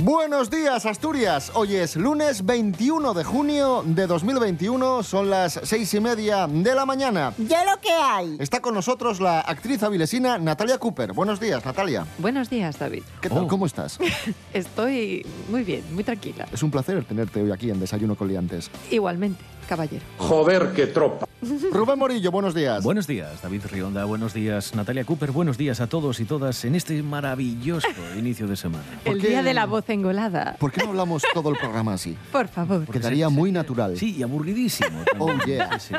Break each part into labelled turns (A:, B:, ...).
A: Buenos días, Asturias. Hoy es lunes 21 de junio de 2021. Son las seis y media de la mañana.
B: Ya lo que hay.
A: Está con nosotros la actriz avilesina Natalia Cooper. Buenos días, Natalia.
C: Buenos días, David.
A: ¿Qué tal?
D: Oh.
A: ¿Cómo estás?
C: Estoy muy bien, muy tranquila.
A: es un placer tenerte hoy aquí en Desayuno con Liantes.
C: Igualmente, caballero.
E: Joder, qué tropa.
A: Rubén Morillo, buenos días.
D: Buenos días, David Rionda. Buenos días, Natalia Cooper. Buenos días a todos y todas en este maravilloso inicio de semana.
A: ¿Por
C: El
A: qué-
C: día de la voz engolada.
A: ¿Por qué no hablamos todo el programa así?
C: Por favor.
A: Quedaría muy natural.
D: Sí, y aburridísimo.
A: Oh, yeah.
D: Sí,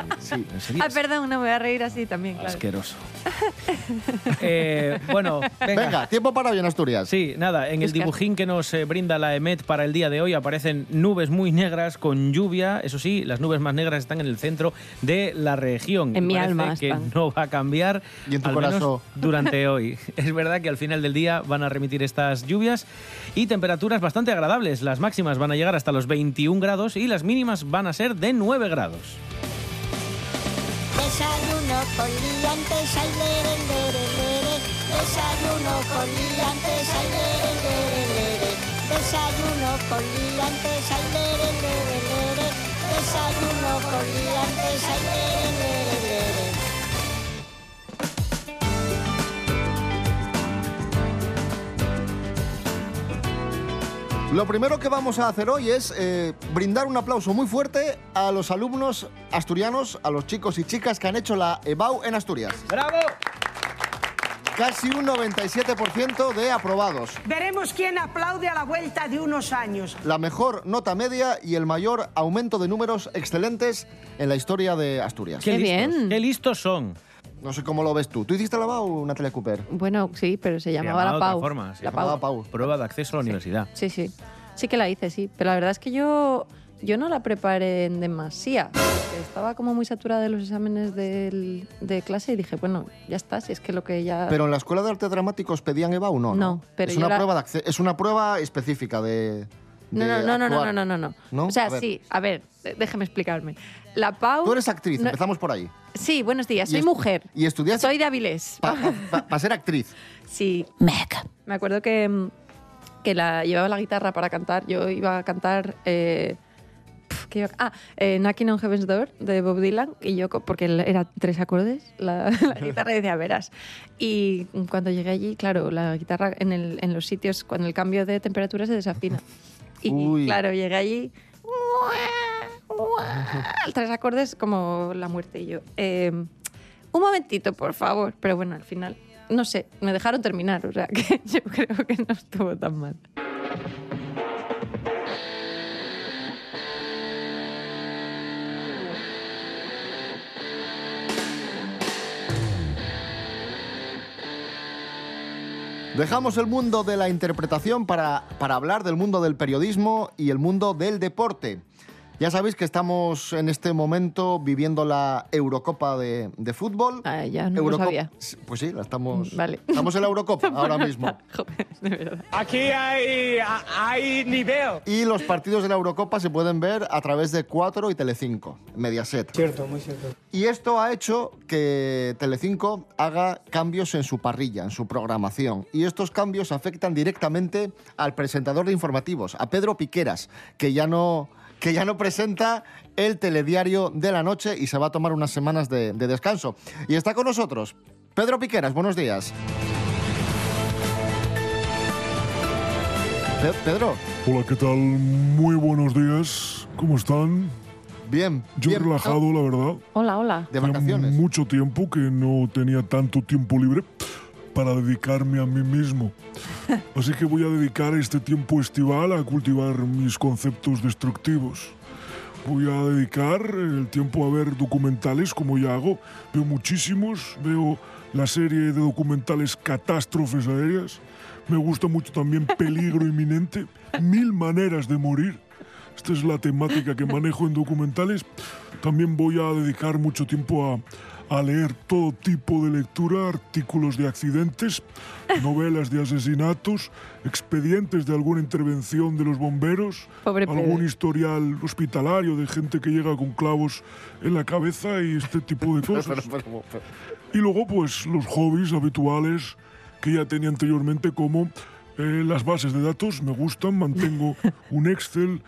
C: Ah, perdón, no me voy a reír así también, claro.
D: asqueroso. Eh, bueno, venga.
A: Venga, tiempo para bien, Asturias.
D: Sí, nada, en el dibujín que nos eh, brinda la EMET para el día de hoy aparecen nubes muy negras con lluvia. Eso sí, las nubes más negras están en el centro de la región.
C: En mi
D: parece
C: alma
D: que
C: están.
D: no va a cambiar
A: Y en tu
D: al menos durante hoy. Es verdad que al final del día van a remitir estas lluvias y temperaturas bastante agradables. Las máximas van a llegar hasta los 21 grados y las mínimas van a ser de 9 grados.
B: Desayuno con liantes, ay, lere, lere, lere. Desayuno con liantes, ay, lere, lere, lere. Desayuno con liantes, ay, lere, lere, lere.
A: Lo primero que vamos a hacer hoy es eh, brindar un aplauso muy fuerte a los alumnos asturianos, a los chicos y chicas que han hecho la EBAU en Asturias.
D: ¡Bravo!
A: Casi un 97% de aprobados.
F: Veremos quién aplaude a la vuelta de unos años.
A: La mejor nota media y el mayor aumento de números excelentes en la historia de Asturias.
C: Qué
D: listos,
C: bien.
D: ¡Qué listos son!
A: No sé cómo lo ves tú. ¿Tú hiciste la EBAU, Natalia Cooper?
C: Bueno, sí, pero se llamaba
D: llamaba
C: la
D: de otra
C: Pau.
D: forma, se
C: la
A: llamaba
C: Pau.
A: Pau.
D: Prueba de acceso a la universidad.
C: Sí, sí. Sí que la hice, sí. Pero la verdad es que yo, yo no la preparé en demasía. Estaba como muy saturada de los exámenes del- de clase y dije, bueno, ya está, si es que lo que ya...
A: Pero en la Escuela de Arte Dramático os pedían EBAU, ¿no?
C: No, pero
A: es
C: yo
A: una
C: la-
A: prueba de acce- es una prueba específica de,
C: No,
A: de
C: no, no, no, no,
A: actuar.
C: no, no, no.
A: ¿No?
C: O sea,
A: A ver.
C: sí, a ver, eh, déjeme explicarme. La Pau...
A: Tú eres actriz,
C: no-
A: empezamos por ahí.
C: Sí, buenos días,
A: Y
C: soy
A: est-
C: mujer.
A: y estudiaste-
C: Soy de Avilés.
A: Para ser actriz.
C: Sí. Me acuerdo que, mm, que la, llevaba la guitarra para cantar. Yo iba a cantar. Eh, pf, ¿qué iba- ah, eh, Knocking on Heaven's Door de Bob Dylan. Y yo, porque era tres acordes, la, la guitarra decía veras. Y cuando llegué allí, claro, la guitarra en, el- en los sitios, cuando el cambio de temperatura se desafina. Y
A: Uy.
C: claro, llegué allí. Tres acordes como la muerte y yo. eh, un momentito, por favor. Pero bueno, al final, no sé, me dejaron terminar, o sea que yo creo que no estuvo tan mal.
A: Dejamos el mundo de la interpretación para, para hablar del mundo del periodismo y el mundo del deporte. Ya sabéis que estamos en este momento viviendo la Eurocopa de, de fútbol.
C: Ah, ya no lo
A: Eurocopa-
C: sabía.
A: Pues sí, la estamos,
C: Vale.
A: estamos en la Eurocopa ahora mismo.
C: Joder, de verdad.
G: Aquí hay, hay nivel.
A: Y los partidos de la Eurocopa se pueden ver a través de 4 y Telecinco, Mediaset.
G: Cierto, muy cierto.
A: Y esto ha hecho que Telecinco haga cambios en su parrilla, en su programación. Y estos cambios afectan directamente al presentador de informativos, a Pedro Piqueras, que ya no, que ya no presenta el telediario de la noche y se va a tomar unas semanas de, de descanso. Y está con nosotros Pedro Piqueras, buenos días. Pe- Pedro,
H: Hola, ¿qué tal? Muy buenos días. ¿Cómo están?
A: bien,
H: Yo
A: bien.
H: relajado, la verdad.
C: Hola, hola.
A: De vacaciones.
H: mucho tiempo que no tenía tanto tiempo libre para dedicarme a mí mismo. Así que voy a dedicar este tiempo estival a cultivar mis conceptos destructivos. Voy a dedicar el tiempo a ver documentales como ya hago. Veo muchísimos, veo la serie de documentales Catástrofes Aéreas. Me gusta mucho también Peligro Inminente, Mil Maneras de Morir. Esta es la temática que manejo en documentales. También voy a dedicar mucho tiempo a, a leer todo tipo de lectura, artículos de accidentes, novelas de asesinatos, expedientes de alguna intervención de los bomberos,
C: Pobre
H: algún
C: Pedro.
H: historial hospitalario de gente que llega con clavos en la cabeza y este tipo de cosas. Y luego, pues, los hobbies habituales que ya tenía anteriormente, como eh, las bases de datos, me gustan, mantengo un Excel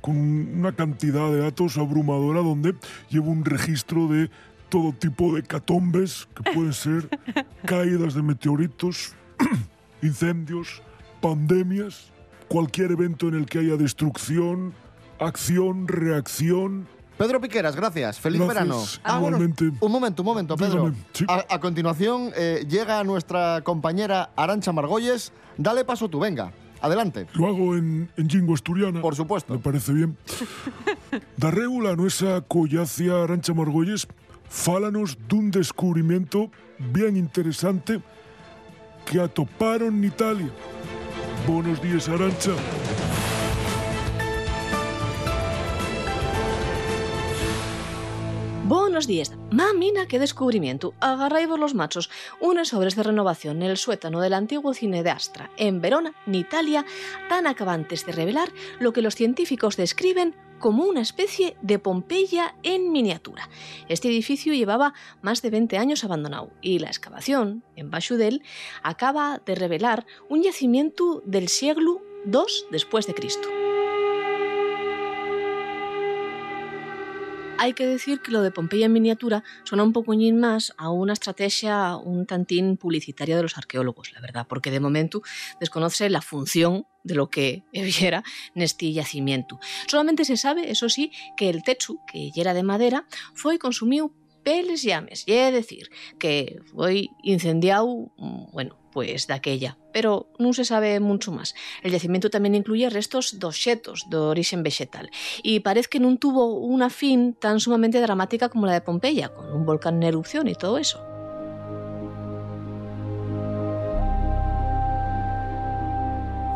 H: con una cantidad de datos abrumadora donde llevo un registro de todo tipo de catombes, que pueden ser caídas de meteoritos, incendios, pandemias, cualquier evento en el que haya destrucción, acción, reacción.
A: Pedro Piqueras, gracias. Feliz
H: Gracias,
A: verano. Ah, bueno,
H: igualmente.
A: un momento, un momento, Pedro.
H: Dígame, sí.
A: A, a continuación eh, llega nuestra compañera Arancha Margolles. Dale paso tú, venga. Adelante.
H: Lo hago en, en lingua asturiana.
A: Por supuesto.
H: Me parece bien. Darreu la nuesa collacia Arancha Margolles fálanos dun descubrimiento bien interesante que atoparon en Italia. Buenos días, Arancha.
I: Buenos días. Mamina, qué descubrimiento. Agarraivos los machos. Unos sobres de renovación en el suétano del antiguo cine de Astra, en Verona, en Italia, tan acabantes de revelar lo que los científicos describen como una especie de Pompeya en miniatura. Este edificio llevaba más de 20 años abandonado y la excavación, en Bachudel, acaba de revelar un yacimiento del siglo II después de Cristo. Hay que decir que lo de Pompeya en miniatura suena un pocoñín más a una estrategia un tantín publicitaria de los arqueólogos, la verdad, porque de momento desconoce la función de lo que hubiera en este yacimiento. Solamente se sabe, eso sí, que el techo, que ya era de madera, fue consumido peles llames, y es decir, que fue incendiado, mm, bueno, pues de aquella, pero no se sabe mucho más. El yacimiento también incluye restos doxetos de origen vegetal y parece que no tuvo una fin tan sumamente dramática como la de Pompeya, con un volcán en erupción y todo eso.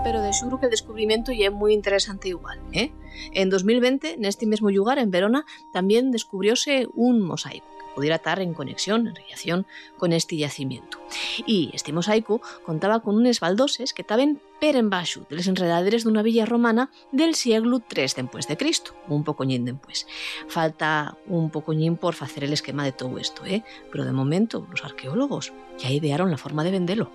I: Pero de seguro que el descubrimiento ya es muy interesante igual. ¿eh? En 2020, en este mismo lugar, en Verona, también descubrióse un mosaico pudiera estar en conexión, en relación con este yacimiento. Y este mosaico contaba con unos baldoses que estaban per en baixo de les enredaderes d'una villa romana del siglo III después de Cristo, un pocoñín después. Falta un pocoñín por facer el esquema de todo esto, ¿eh? pero de momento los arqueólogos ya idearon la forma de vendelo.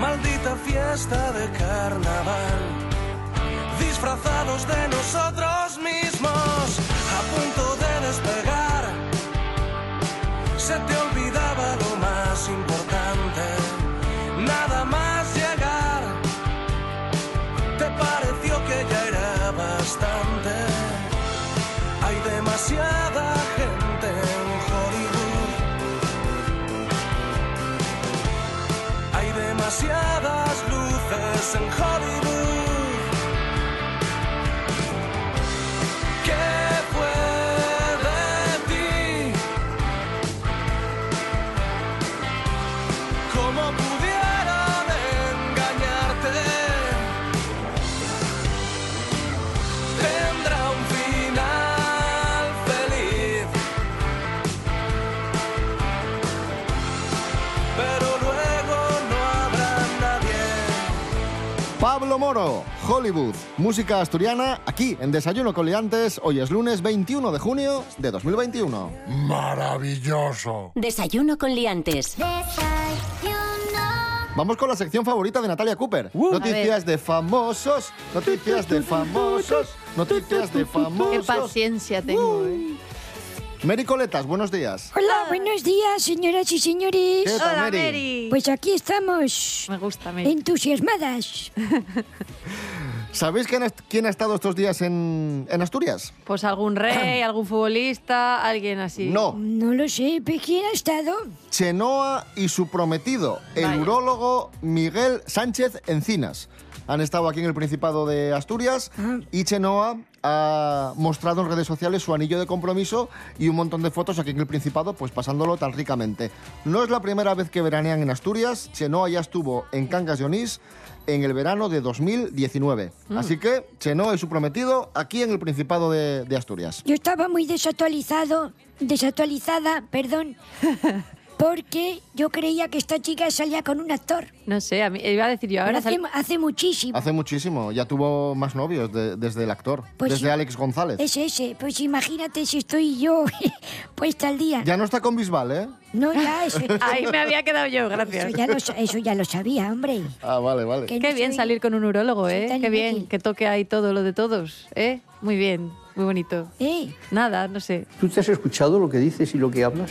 J: Maldita fiesta de carnaval, disfrazados de nosotros
A: Pablo Moro, Hollywood, música asturiana, aquí en Desayuno con Liantes. Hoy es lunes 21 de junio de 2021.
H: Maravilloso.
K: Desayuno con liantes.
A: Vamos con la sección favorita de Natalia Cooper. noticias de famosos, noticias de famosos, noticias de
C: Qué
A: famosos.
C: paciencia tengo, ¿eh?
A: Mary Coletas, buenos días.
L: Hola, buenos días, señoras y señores.
A: ¿Qué tal,
C: Hola,
A: Mary?
C: Mary.
L: Pues aquí estamos,
C: Me gusta, Mary.
L: entusiasmadas.
A: ¿Sabéis quién ha, quién ha estado estos días en, en Asturias?
C: Pues algún rey, algún futbolista, alguien así.
A: No,
L: No lo sé, ¿pero quién ha estado?
A: Chenoa y su prometido, el
C: Vaya.
A: urólogo Miguel Sánchez Encinas. Han estado aquí en el Principado de Asturias y Chenoa ha mostrado en redes sociales su anillo de compromiso y un montón de fotos aquí en el Principado, pues pasándolo tan ricamente. No es la primera vez que veranean en Asturias. Chenoa ya estuvo en Cangas de Onís en el verano de 2019. Así que Chenoa y su prometido aquí en el Principado de, de Asturias.
L: Yo estaba muy desactualizado, desactualizada, perdón, porque yo creía que esta chica salía con un actor.
C: No sé, a mí, iba a decir yo ahora.
L: hace,
C: sal-
L: hace muchísimo.
A: Hace muchísimo, ya tuvo más novios de- desde el actor,
L: Pues
A: desde
L: sí.
A: Alex González.
L: Ese, ese. Pues imagínate si estoy yo puesta al día.
A: Ya no está con Bisbal, ¿eh?
L: No, ya, eso,
C: Ahí me había quedado yo, gracias.
L: eso, ya lo, sa- eso ya lo sabía, hombre.
A: Ah, vale, vale.
L: Que
C: Qué
L: no
C: bien
L: soy-
C: salir con un urólogo, ¿eh? Qué bien, que toque ahí todo lo de todos, ¿eh? Muy bien, muy bonito.
L: ¿Eh?
C: Nada, no sé.
M: ¿Tú te has escuchado lo que dices y lo que hablas?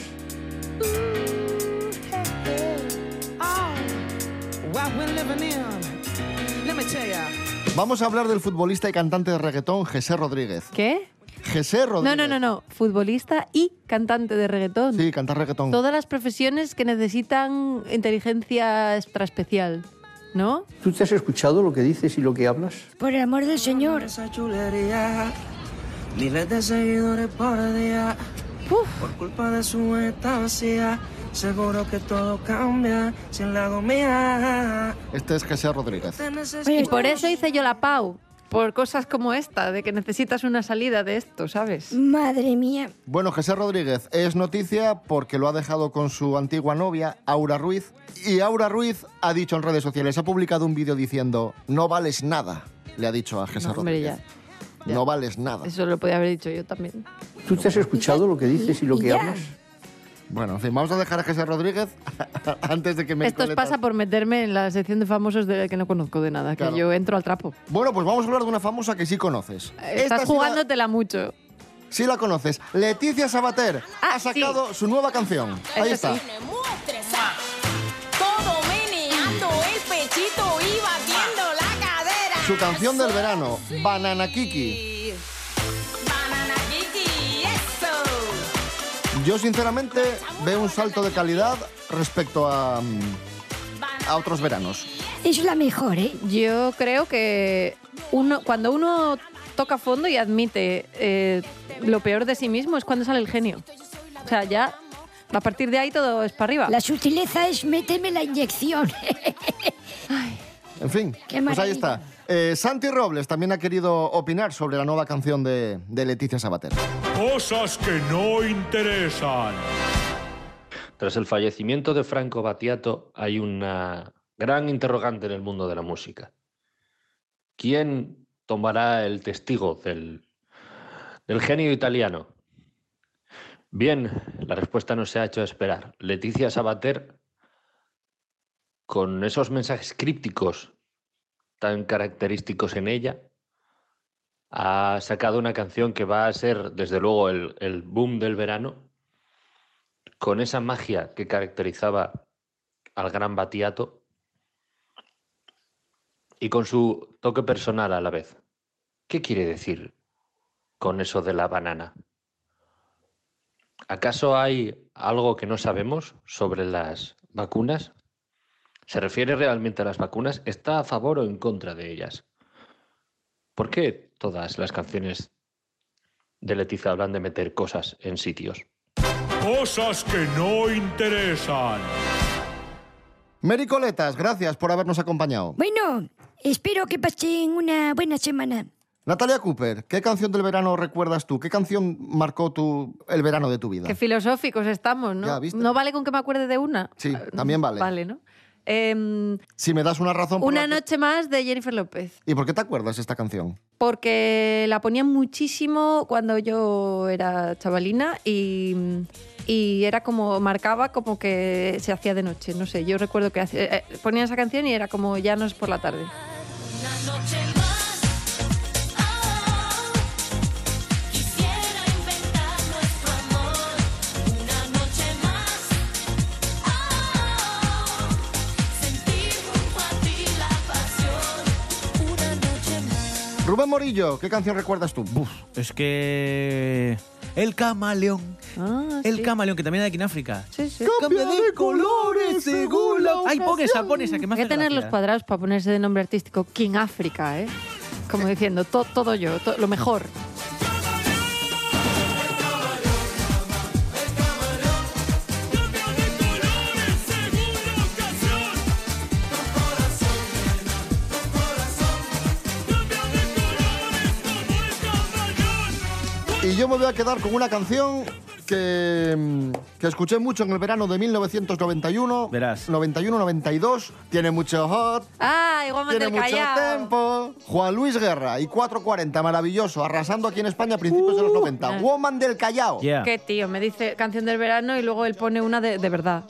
A: Vamos a hablar del futbolista y cantante de reggaetón José Rodríguez.
C: ¿Qué?
A: José Rodríguez.
C: No, no, no, no. Futbolista y cantante de reggaetón.
A: Sí, cantar reggaetón.
C: Todas las profesiones que necesitan inteligencia extra especial, ¿no?
M: ¿Tú te has escuchado lo que dices y lo que hablas?
L: Por el amor del Señor.
N: Esa chulería. Miles de seguidores por día. Por culpa de su estancia. Seguro que todo cambia si la hago mía.
A: Este es José Rodríguez.
C: Y por eso hice yo la PAU. Por cosas como esta, de que necesitas una salida de esto, ¿sabes?
L: Madre mía.
A: Bueno, José Rodríguez es noticia porque lo ha dejado con su antigua novia, Aura Ruiz. Y Aura Ruiz ha dicho en redes sociales, ha publicado un vídeo diciendo, no vales nada, le ha dicho a José
C: No, hombre,
A: Rodríguez.
C: ya.
A: No vales nada.
C: Eso lo podía haber dicho yo también.
M: ¿Tú te has escuchado lo que dices y lo que
L: Ya.
M: hablas?
A: Bueno, en fin, vamos a dejar a José Rodríguez antes de que me
C: Esto os pasa por meterme en la sección de famosos de que no conozco de nada,
A: Claro.
C: que yo entro al trapo.
A: Bueno, pues vamos a hablar de una famosa que sí conoces. Esta
C: Estás
A: sí la-
C: jugándotela mucho.
A: Sí la conoces. Leticia Sabater
C: Ah,
A: ha sacado su nueva canción. Ahí está.
C: sí.
K: Todo meneando el pechito y batiendo la cadera.
A: Su canción del verano, Banana Kiki. Yo sinceramente veo un salto de calidad respecto a, mm, a otros veranos.
L: Es la mejor, ¿eh?
C: Yo creo que uno, cuando uno toca fondo y admite eh, lo peor de sí mismo es cuando sale el genio. O sea, ya a partir de ahí todo es para arriba.
L: La sutileza es méteme la inyección.
A: En fin,
L: Qué
A: pues ahí está. Eh, Santi Robles también ha querido opinar sobre la nueva canción de, de Leticia Sabater.
O: Cosas que no interesan.
P: Tras el fallecimiento de Franco Battiato hay una gran interrogante en el mundo de la música. ¿Quién tomará el testigo del, del genio italiano? Bien, la respuesta no se ha hecho esperar. Leticia Sabater, con esos mensajes crípticos tan característicos en ella, ha sacado una canción que va a ser, desde luego, el, el boom del verano con esa magia que caracterizaba al gran Batiato y con su toque personal a la vez. ¿Qué quiere decir con eso de la banana? ¿Acaso hay algo que no sabemos sobre las vacunas? ¿Se refiere realmente a las vacunas? ¿Está a favor o en contra de ellas? ¿Por qué todas las canciones de Leticia hablan de meter cosas en sitios?
O: Cosas que no interesan.
A: Mary Coletas, gracias por habernos acompañado.
L: Bueno, espero que pasen una buena semana.
A: Natalia Cooper, ¿qué canción del verano recuerdas tú? ¿Qué canción marcó tu, el verano de tu vida?
C: Qué filosóficos estamos, ¿no?
A: Ya, ¿viste?
C: No vale con que me acuerde de una.
A: Sí, también vale.
C: Vale, ¿no? Em,
A: Si me das una razón por
C: una
A: la que-
C: noche más de Jennifer López.
A: ¿Y por qué te acuerdas esta canción?
C: Porque la ponían muchísimo cuando yo era chavalina y, y era como, marcaba como que se hacía de noche. No sé, yo recuerdo que hacía- eh, ponían esa canción y era como ya no es por la tarde.
A: Rubén Morillo, ¿qué canción recuerdas tú?
D: Buf, es que... El camaleón.
C: Ah,
D: El
C: sí.
D: camaleón, que también hay aquí en África.
C: Sí, sí.
A: Cambia de colores según la
D: Ay, pon esa, pon esa, que me
C: Hay que tener los cuadrados para ponerse de nombre artístico King África, ¿eh? Como diciendo, to- todo yo, to- lo mejor.
A: Y yo me voy a quedar con una canción que, mm, que escuché mucho en el verano de 1991.
D: Verás.
A: 91-92. Tiene mucho hot,
C: ¡Ay, Guaman
A: tiene mucho
C: Callao!
A: tiempo. Juan Luis Guerra y 440, maravilloso, arrasando aquí en España a principios de los 90.
C: Ah.
A: Woman del Callao.
D: Yeah.
C: Qué tío, me dice canción del verano y luego él pone una de, de verdad.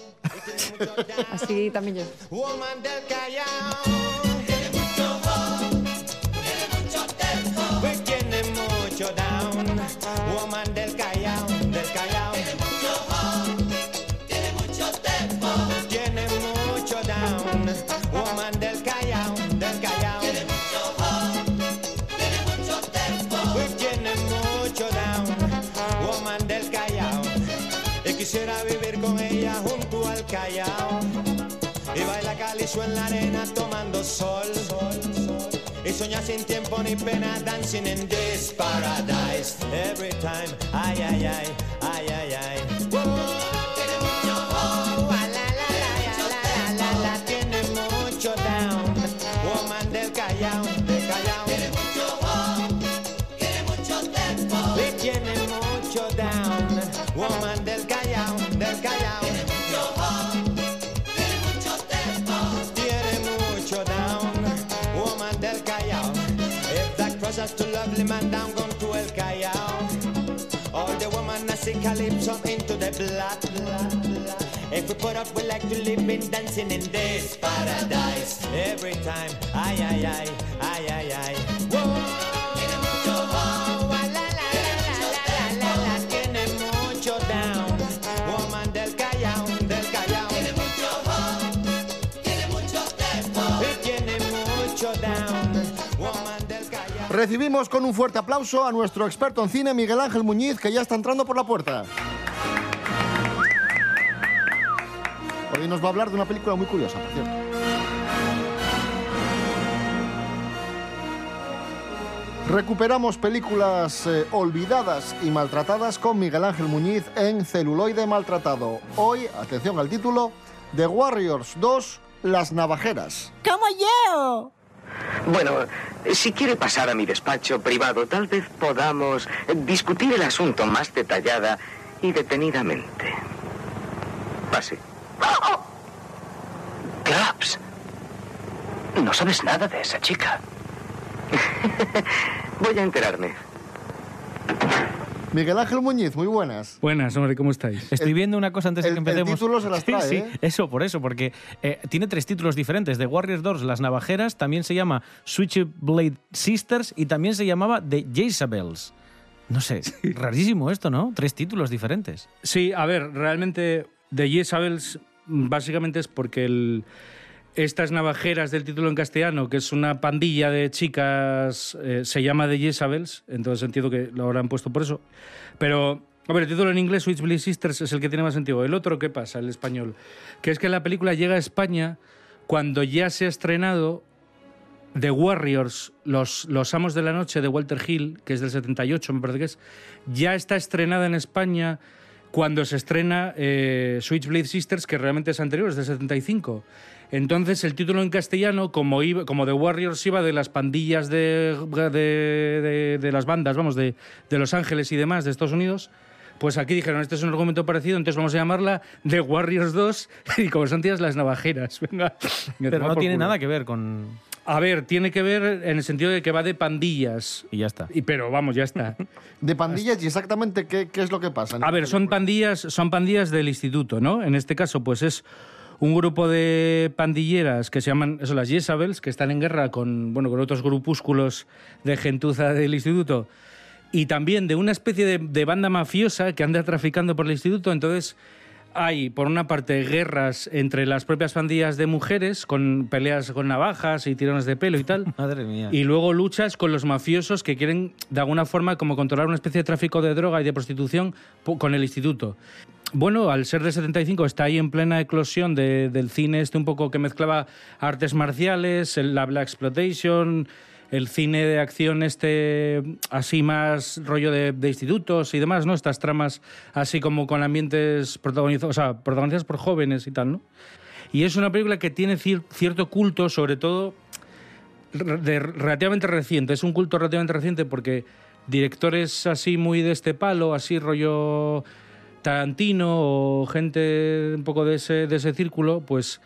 C: Así también yo.
N: Woman del Callao. En la arena tomando sol. Y soña sin tiempo ni pena dancing in this paradise. Every time, ay, ay, ay, ay, ay, ay. Tiene mucho oh, ah, down. Woman del Callao. Crosses to lovely man down, gone to El Callao. All the woman I see calypso into the blood. If we put up, we like to live in dancing in this paradise. Every time, ay, ay, ay, ay, ay, ay.
A: Recibimos con un fuerte aplauso a nuestro experto en cine, Miguel Ángel Muñiz, que ya está entrando por la puerta. Hoy nos va a hablar de una película muy curiosa, por cierto. Recuperamos películas eh, olvidadas y maltratadas con Miguel Ángel Muñiz en Celuloide Maltratado. Hoy, atención al título, The Warriors 2, Las Navajeras.
L: ¡Como yo!
B: Bueno, si quiere pasar a mi despacho privado, tal vez podamos discutir el asunto más detallada y detenidamente. Pase. Claps. No sabes nada de esa chica. Voy a enterarme.
A: Miguel Ángel Muñiz, muy buenas.
D: Buenas, hombre, ¿cómo estáis? Estoy viendo una cosa antes de
A: el-
D: que
A: el
D: empecemos.
A: título se las trae,
D: sí,
A: ¿eh?
D: eso, por eso, porque eh, tiene tres títulos diferentes. The Warriors Doors, Las Navajeras, también se llama Switchblade Sisters y también se llamaba The Jezabels. No sé, rarísimo esto, ¿no? Tres títulos diferentes.
Q: Sí, a ver, realmente The Jezabels básicamente es porque el- estas navajeras del título en castellano, que es una pandilla de chicas, eh, se llama The Jezabels, entonces entiendo que lo habrán puesto por eso. Pero, el título en inglés, Switchblade Sisters, es el que tiene más sentido. El otro, ¿qué pasa? El español. Que es que la película llega a España cuando ya se ha estrenado The Warriors, los, los Amos de la Noche de Walter Hill, que es del 78, me parece que es, ya está estrenada en España cuando se estrena eh, Switchblade Sisters, que realmente es anterior, es del 75. Entonces el título en castellano, como, iba- como The Warriors iba de las pandillas de, de, de- de las bandas, vamos, de, de Los Ángeles y demás, de Estados Unidos, pues aquí dijeron, este es un argumento parecido, entonces vamos a llamarla The Warriors 2 y como son tías las navajeras. Venga,
D: Pero no tiene nada que ver con...
Q: A ver, tiene que ver en el sentido de que va de pandillas.
D: Y ya está.
Q: Y, pero vamos, ya está.
A: De pandillas y exactamente qué, qué es lo que pasa.
Q: A ver, son pandillas, son pandillas del instituto, ¿no? En este caso, pues es un grupo de pandilleras que se llaman eso, las Jezabels, que están en guerra con, bueno, con otros grupúsculos de gentuza del instituto y también de una especie de, de banda mafiosa que anda traficando por el instituto. Entonces, hay, por una parte, guerras entre las propias pandillas de mujeres, con peleas con navajas y tirones de pelo y tal.
D: Madre mía.
Q: Y luego luchas con los mafiosos que quieren, de alguna forma, como controlar una especie de tráfico de droga y de prostitución con el instituto. Bueno, al ser de 75 está ahí en plena eclosión de- del cine este un poco que mezclaba artes marciales, la Black Exploitation, el cine de acción este así más rollo de, institutos y demás, ¿no? Estas tramas así como con ambientes protagonizados, o sea, protagonizadas por jóvenes y tal, ¿no? Y es una película que tiene cier- cierto culto, sobre todo de relativamente reciente. Es un culto relativamente reciente porque directores así muy de este palo, así rollo Tarantino o gente un poco de ese, de ese círculo, pues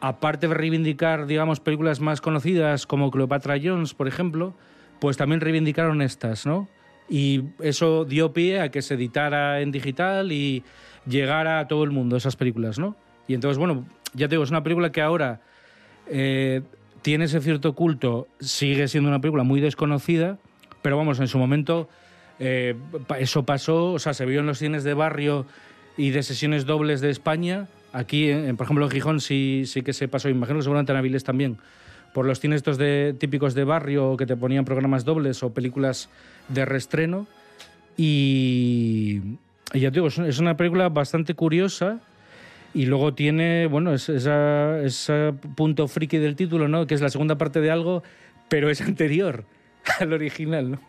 Q: aparte de reivindicar, digamos, películas más conocidas como Cleopatra Jones, por ejemplo, pues también reivindicaron estas, ¿no? Y eso dio pie a que se editara en digital y llegara a todo el mundo esas películas, ¿no? Y entonces, bueno, ya te digo, es una película que ahora eh, tiene ese cierto culto, sigue siendo una película muy desconocida, pero vamos, en su momento eh, eso pasó, o sea, se vio en los cines de barrio y de sesiones dobles de España. Aquí, en- por ejemplo, en Gijón sí, sí que se pasó, imagino que seguramente en Avilés también, por los cines estos de, típicos de barrio que te ponían programas dobles o películas de reestreno. Y, y ya te digo, es, una película bastante curiosa. Y luego tiene, bueno, es- esa- ese punto friki del título, ¿no? Que es la segunda parte de algo, pero es anterior al original, ¿no?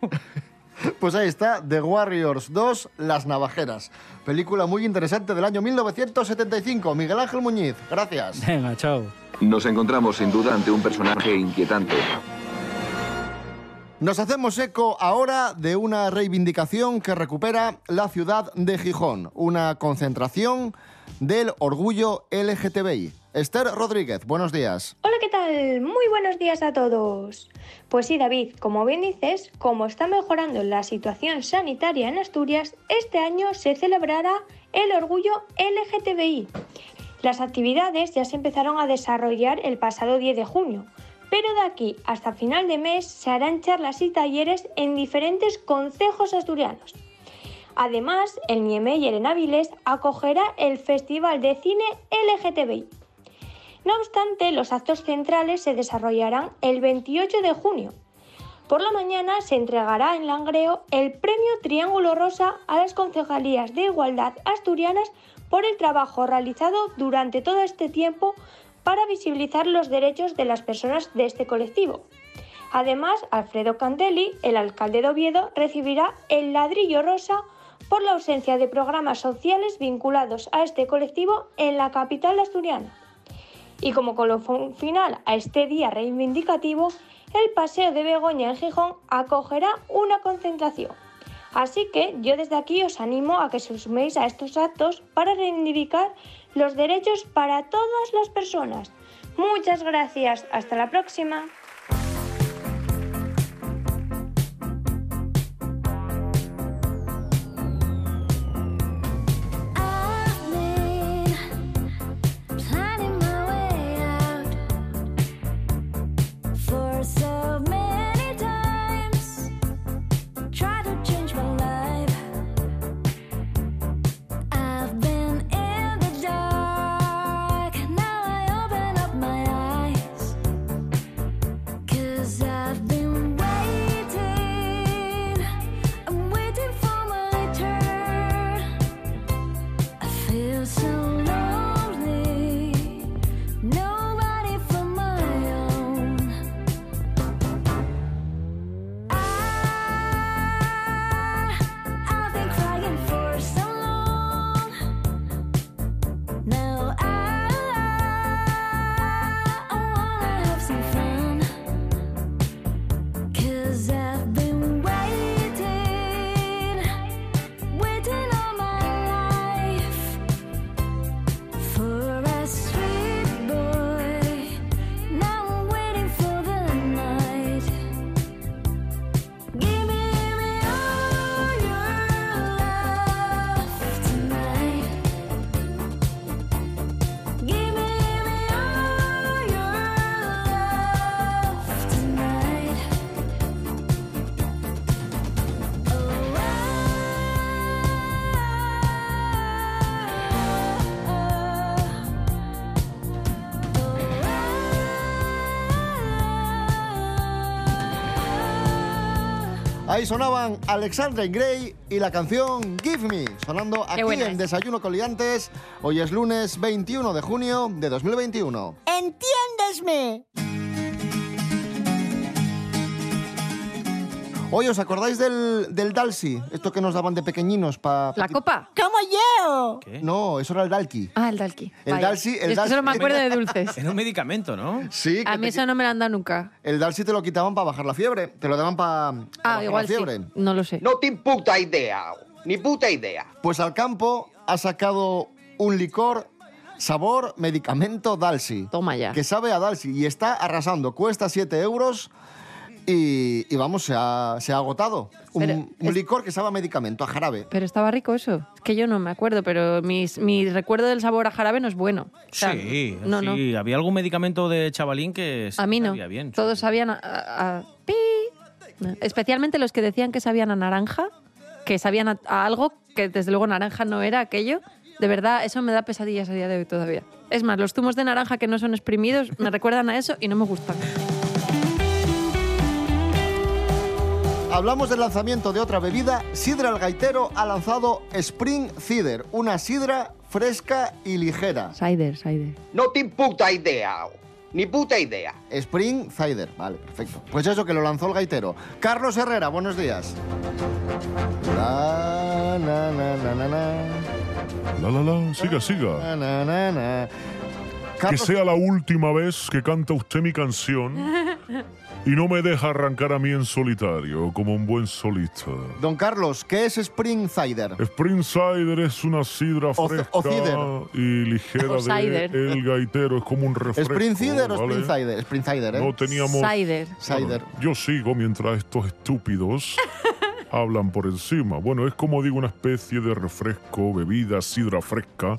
A: Pues ahí está, The Warriors 2, Las Navajeras. Película muy interesante del año 1975. Miguel Ángel Muñiz, gracias.
Q: Venga, chao.
R: Nos encontramos sin duda ante un personaje inquietante.
A: Nos hacemos eco ahora de una reivindicación que recupera la ciudad de Gijón, una concentración del orgullo LGTBI. Esther Rodríguez, buenos días.
S: Hola, ¿qué tal? Muy buenos días a todos. Pues sí, David, como bien dices, como está mejorando la situación sanitaria en Asturias, este año se celebrará el orgullo LGTBI. Las actividades ya se empezaron a desarrollar el pasado 10 de junio, pero de aquí hasta final de mes se harán charlas y talleres en diferentes concejos asturianos. Además, el Niemeyer en Avilés acogerá el Festival de Cine LGTBI. No obstante, los actos centrales se desarrollarán el 28 de junio. Por la mañana se entregará en Langreo el Premio Triángulo Rosa a las concejalías de igualdad asturianas por el trabajo realizado durante todo este tiempo para visibilizar los derechos de las personas de este colectivo. Además, Alfredo Cantelli, el alcalde de Oviedo, recibirá el ladrillo rosa por la ausencia de programas sociales vinculados a este colectivo en la capital asturiana. Y como colofón final a este día reivindicativo, el Paseo de Begoña en Gijón acogerá una concentración. Así que yo desde aquí os animo a que se suméis a estos actos para reivindicar los derechos para todas las personas. Muchas gracias, hasta la próxima.
A: Ahí sonaban Alexandra Gray y la canción Give Me, sonando aquí en
S: es.
A: Desayuno con Liantes. Hoy es lunes 21 de junio de 2021.
L: ¡Entiéndesme!
A: Oye, ¿os acordáis del, del Dalsi? Esto que nos daban de pequeñinos para...
C: ¿La copa?
L: ¡Como yo!
A: No, eso era el Dalki.
C: Ah, el Dalki.
A: El
C: Vaya.
A: Dalsi- el
C: Es que
A: Dalsi-
C: solo me acuerdo de dulces.
D: Era un medicamento, ¿no?
A: Sí,
C: A mí eso no me lo han dado nunca.
A: El Dalsi te lo quitaban para bajar la fiebre. Te lo daban para
C: Ah,
A: bajar
C: igual
A: la
C: sí.
A: fiebre.
C: No lo sé.
B: No te puta idea, ni puta idea.
A: Pues al campo ha sacado un licor sabor medicamento Dalsi.
C: Toma ya.
A: Que sabe a Dalsi y está arrasando. Cuesta 7 euros y, y vamos, se ha, se ha agotado. Un,
C: Pero
A: un
C: es-
A: licor que sabe a medicamento, a jarabe.
C: Pero estaba rico eso. Es que yo no me acuerdo, pero mis, mi recuerdo del sabor a jarabe no es bueno. O sea,
D: sí,
C: no,
D: sí. Había algún medicamento de chavalín que
C: A mí no.
D: sabía bien.
C: Todos sabían a, a- a- pi. No. Especialmente los que decían que sabían a naranja, que sabían a, a algo que desde luego naranja no era aquello. De verdad, eso me da pesadillas a día de hoy todavía. Es más, los zumos de naranja que no son exprimidos me recuerdan a eso y no me gustan.
A: Hablamos del lanzamiento de otra bebida. Sidra el Gaitero ha lanzado Spring Cider, una sidra fresca y ligera.
C: Cider, cider.
B: No te puta idea, ni puta idea.
A: Spring Cider, vale, perfecto. Pues eso que lo lanzó el gaitero. Carlos Herrera, buenos días. La, na, na, na, na, na.
O: La, la, la, siga, siga.
A: Na, na, na, na.
O: Que
A: Carlos,
O: sea la última vez que canta usted mi canción y no me deja arrancar a mí en solitario, como un buen solista.
A: Don Carlos, ¿qué es Spring Cider?
O: Spring Cider es una sidra
A: O-
O: fresca
A: o cider.
O: y ligera
C: O
O: de
C: cider.
O: el gaitero. Es como un refresco.
A: ¿Spring Cider o
O: ¿vale?
A: Spring Cider? Spring Cider, ¿eh?
O: No teníamos...
C: Cider.
A: Cider.
O: Bueno, yo sigo mientras estos estúpidos hablan por encima. Bueno, es como digo, una especie de refresco, bebida, sidra fresca,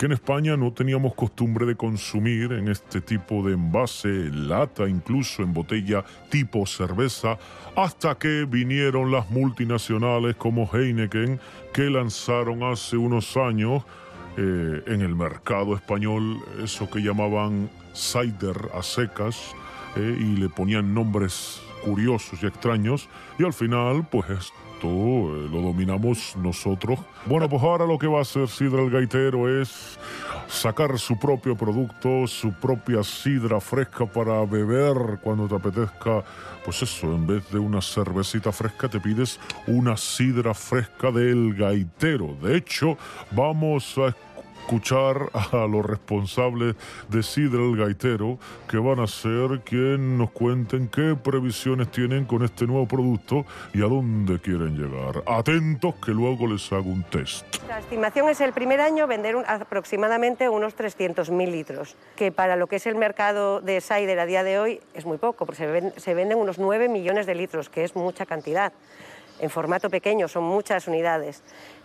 O: que en España no teníamos costumbre de consumir en este tipo de envase, en lata, incluso en botella tipo cerveza, hasta que vinieron las multinacionales como Heineken, que lanzaron hace unos años eh, en el mercado español eso que llamaban cider a secas eh, y le ponían nombres curiosos y extraños y al final pues esto eh, lo dominamos nosotros. Bueno, pues ahora lo que va a hacer Sidra el Gaitero es sacar su propio producto, su propia sidra fresca para beber cuando te apetezca. Pues eso, en vez de una cervecita fresca te pides una sidra fresca del gaitero. De hecho, vamos a escuchar a los responsables de Sidra el Gaitero, que van a ser quien nos cuenten qué previsiones tienen con este nuevo producto y a dónde quieren llegar. Atentos que luego les hago un test.
T: La estimación es el primer año vender aproximadamente unos 300.000 litros, que para lo que es el mercado de cider a día de hoy es muy poco, porque se, se venden unos 9 millones de litros, que es mucha cantidad. En formato pequeño son muchas unidades.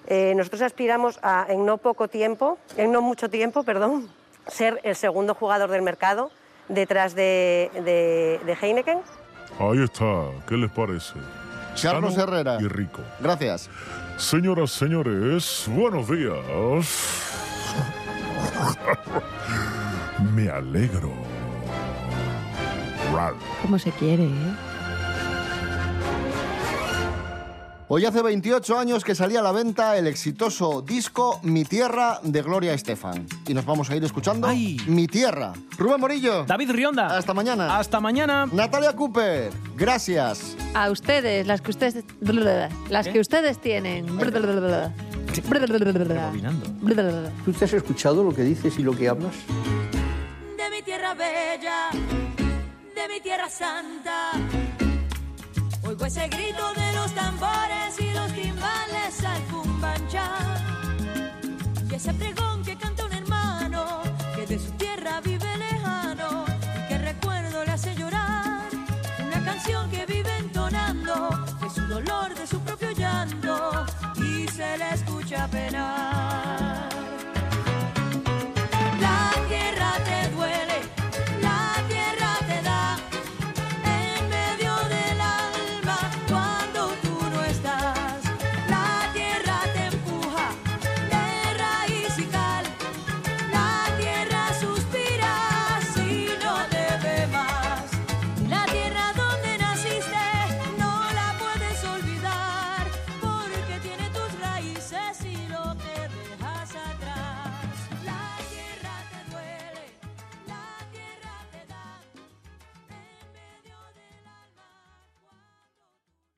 T: Eh, nosotros aspiramos a, en no poco tiempo, en no mucho tiempo, perdón, ser el segundo jugador del mercado detrás de, de- de Heineken.
O: Ahí está, ¿qué les parece?
A: Carlos
O: Sano
A: Herrera.
O: Y rico.
A: Gracias.
O: Señoras, señores, buenos días. Me alegro.
C: ¿Cómo se quiere, eh?
A: Hoy hace 28 años que salía a la venta el exitoso disco Mi Tierra de Gloria Estefan. Y nos vamos a ir escuchando Mi Tierra. Rubén Morillo.
D: David Rionda.
A: Hasta mañana.
D: Hasta mañana.
A: Natalia Cooper. Gracias.
C: A ustedes, las que ustedes. Las que ustedes tienen.
M: ¿Tú te has escuchado lo que dices y lo que hablas?
U: de mi tierra bella, de mi tierra santa. Oigo ese grito de los tambores y los timbales al cumbanchá. Y ese pregón